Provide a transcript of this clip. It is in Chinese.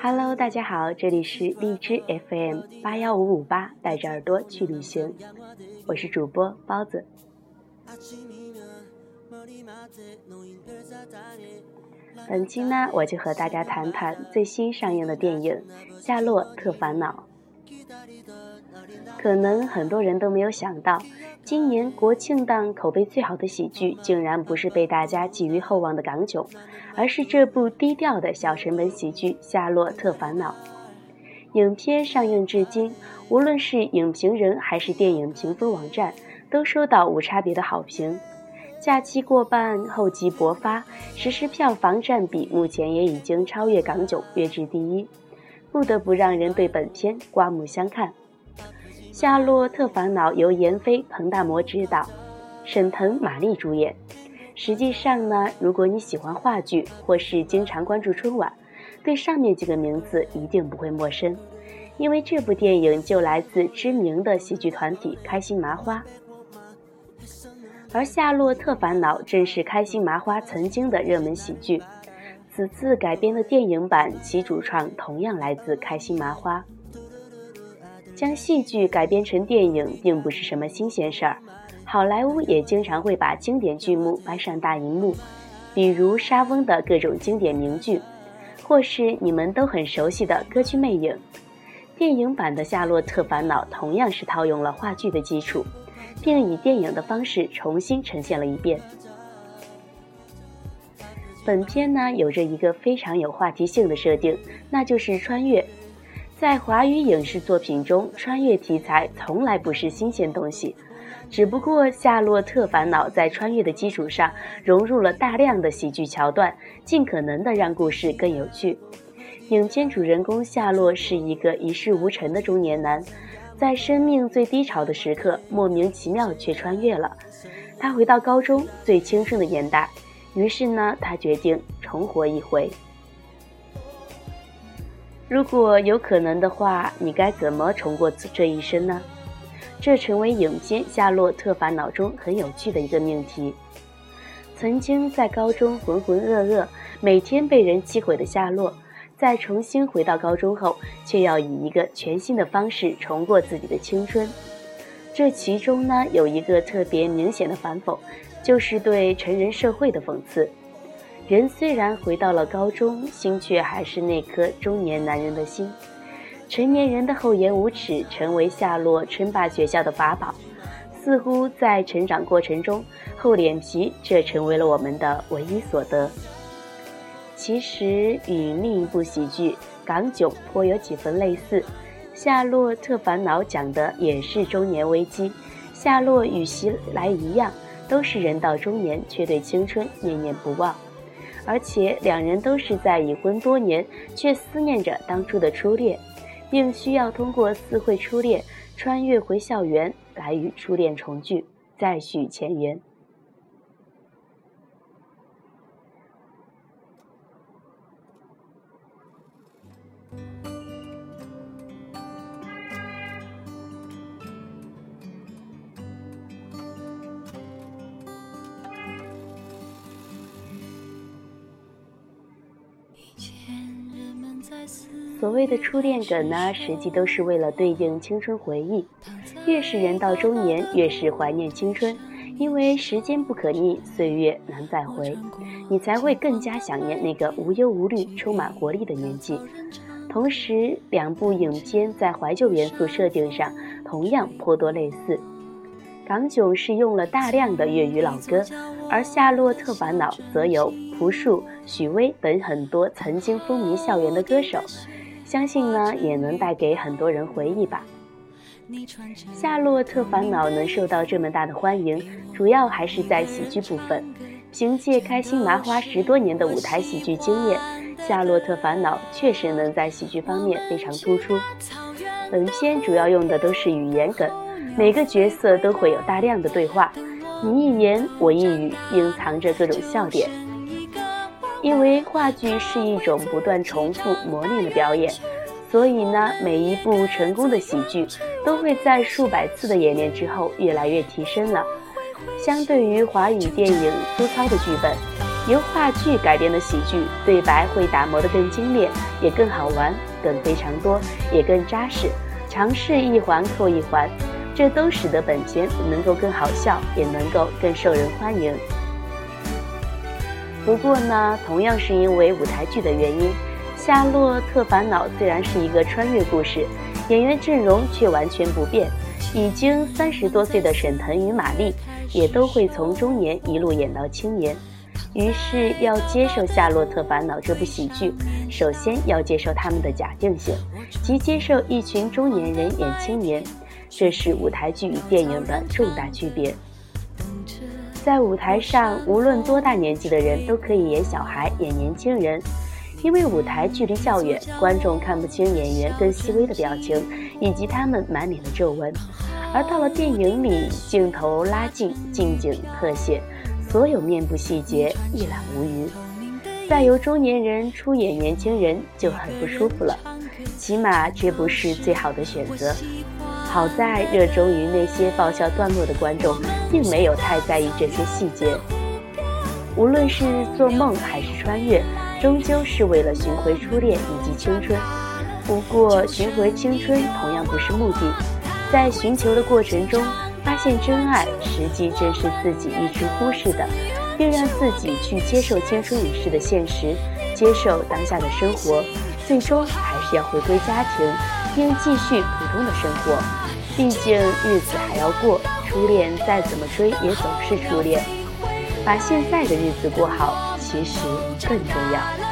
Hello，大家好，这里是荔枝 FM 八幺五五八，带着耳朵去旅行，我是主播包子。本期呢，我就和大家谈谈最新上映的电影《夏洛特烦恼》。可能很多人都没有想到，今年国庆档口碑最好的喜剧，竟然不是被大家寄予厚望的《港囧》，而是这部低调的小成本喜剧《夏洛特烦恼》。影片上映至今，无论是影评人还是电影评分网站，都收到无差别的好评。假期过半，厚积薄发，实时票房占比目前也已经超越《港囧》，跃至第一，不得不让人对本片刮目相看。《夏洛特烦恼》由闫飞、彭大魔执导，沈腾、马丽主演。实际上呢，如果你喜欢话剧或是经常关注春晚，对上面几个名字一定不会陌生，因为这部电影就来自知名的喜剧团体开心麻花。而《夏洛特烦恼》正是开心麻花曾经的热门喜剧，此次改编的电影版，其主创同样来自开心麻花。将戏剧改编成电影，并不是什么新鲜事儿，好莱坞也经常会把经典剧目搬上大荧幕，比如莎翁的各种经典名句，或是你们都很熟悉的《歌剧魅影》。电影版的《夏洛特烦恼》同样是套用了话剧的基础。并以电影的方式重新呈现了一遍。本片呢，有着一个非常有话题性的设定，那就是穿越。在华语影视作品中，穿越题材从来不是新鲜东西，只不过《夏洛特烦恼》在穿越的基础上融入了大量的喜剧桥段，尽可能的让故事更有趣。影片主人公夏洛是一个一事无成的中年男。在生命最低潮的时刻，莫名其妙却穿越了。他回到高中最青春的年代，于是呢，他决定重活一回。如果有可能的话，你该怎么重过这一生呢？这成为影片《夏洛特烦恼》中很有趣的一个命题。曾经在高中浑浑噩噩，每天被人气毁的夏洛。在重新回到高中后，却要以一个全新的方式重过自己的青春。这其中呢，有一个特别明显的反讽，就是对成人社会的讽刺。人虽然回到了高中，心却还是那颗中年男人的心。成年人的厚颜无耻，成为夏洛称霸学校的法宝。似乎在成长过程中，厚脸皮，这成为了我们的唯一所得。其实与另一部喜剧《港囧》颇有几分类似，《夏洛特烦恼》讲的也是中年危机。夏洛与袭来一样，都是人到中年，却对青春念念不忘。而且两人都是在已婚多年，却思念着当初的初恋，并需要通过四会初恋穿越回校园，来与初恋重聚，再续前缘。所谓的初恋梗呢，实际都是为了对应青春回忆。越是人到中年，越是怀念青春，因为时间不可逆，岁月难再回，你才会更加想念那个无忧无虑、充满活力的年纪。同时，两部影片在怀旧元素设定上同样颇多类似。《港囧》是用了大量的粤语老歌，而《夏洛特烦恼》则有朴树、许巍等很多曾经风靡校园的歌手。相信呢，也能带给很多人回忆吧。《夏洛特烦恼》能受到这么大的欢迎，主要还是在喜剧部分。凭借开心麻花十多年的舞台喜剧经验，《夏洛特烦恼》确实能在喜剧方面非常突出。本片主要用的都是语言梗，每个角色都会有大量的对话，你一言我一语，隐藏着各种笑点。因为话剧是一种不断重复磨练的表演，所以呢，每一部成功的喜剧都会在数百次的演练之后越来越提升了。相对于华语电影粗糙的剧本，由话剧改编的喜剧，对白会打磨得更精炼，也更好玩，梗非常多，也更扎实，尝试一环扣一环，这都使得本片能够更好笑，也能够更受人欢迎。不过呢，同样是因为舞台剧的原因，《夏洛特烦恼》虽然是一个穿越故事，演员阵容却完全不变。已经三十多岁的沈腾与马丽，也都会从中年一路演到青年。于是，要接受《夏洛特烦恼》这部喜剧，首先要接受他们的假定性，即接受一群中年人演青年。这是舞台剧与电影的重大区别。在舞台上，无论多大年纪的人都可以演小孩、演年轻人，因为舞台距离较远，观众看不清演员更细微的表情以及他们满脸的皱纹。而到了电影里，镜头拉近，近景特写，所有面部细节一览无余。再由中年人出演年轻人就很不舒服了，起码这不是最好的选择。好在热衷于那些爆笑段落的观众，并没有太在意这些细节。无论是做梦还是穿越，终究是为了寻回初恋以及青春。不过，寻回青春同样不是目的。在寻求的过程中，发现真爱，实际正是自己一直忽视的，并让自己去接受青春已逝的现实，接受当下的生活，最终还是要回归家庭，并继续普通的生活。毕竟日子还要过，初恋再怎么追也总是初恋。把现在的日子过好，其实更重要。